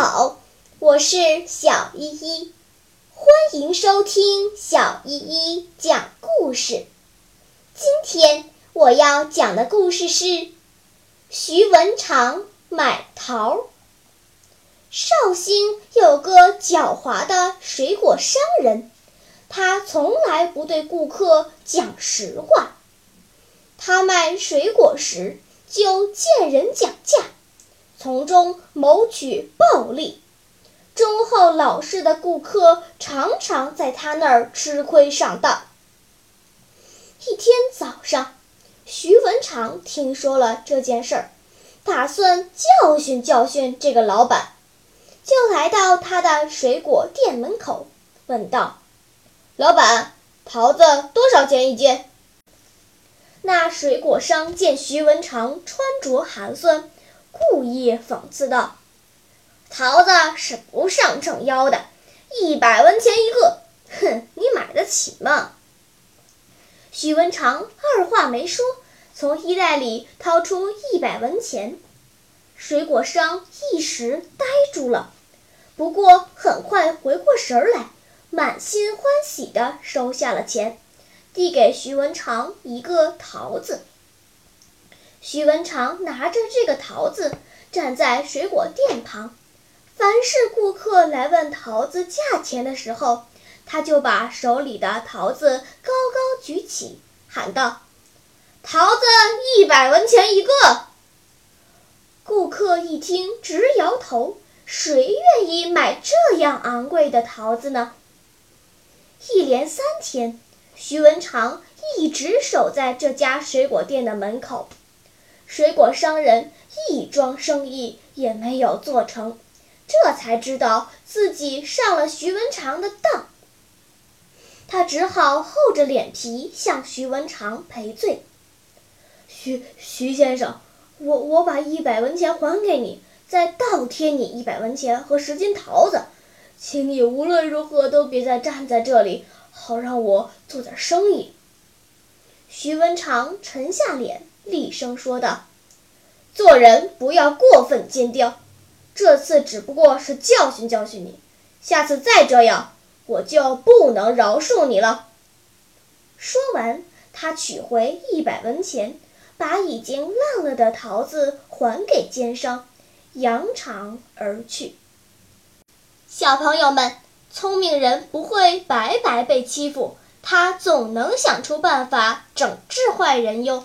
好，我是小依依，欢迎收听小依依讲故事，今天我要讲的故事是徐文长买桃绍兴有个狡猾的水果商人，他从来不对顾客讲实话，他卖水果时就见人讲价。从中谋取暴利。忠厚老实的顾客常常在他那儿吃亏上当。一天早上，徐文长听说了这件事儿，打算教训教训这个老板，就来到他的水果店门口，问道：“老板，桃子多少钱一斤？”那水果商见徐文长穿着寒酸，故意讽刺道。桃子是不上秤腰的，一百文钱一个，哼，你买得起吗？许文长二话没说，从衣袋里掏出一百文钱。水果商一时呆住了，不过很快回过神来，满心欢喜地收下了钱，递给徐文长一个桃子。徐文长拿着这个桃子，站在水果店旁。凡是顾客来问桃子价钱的时候，他就把手里的桃子高高举起，喊道：“桃子一百文钱一个。”顾客一听直摇头：“谁愿意买这样昂贵的桃子呢？”一连三天，徐文长一直守在这家水果店的门口，水果商人一桩生意也没有做成。这才知道自己上了徐文长的当，他只好厚着脸皮向徐文长赔罪。徐徐先生，我我把一百文钱还给你，再倒贴你一百文钱和十斤桃子，请你无论如何都别再站在这里，好让我做点生意。徐文长沉下脸，厉声说道：“做人不要过分坚定。”这次只不过是教训教训你，下次再这样，我就不能饶恕你了。说完，他取回一百文钱，把已经烂了的桃子还给奸商，扬长而去。小朋友们，聪明人不会白白被欺负，他总能想出办法整治坏人哟。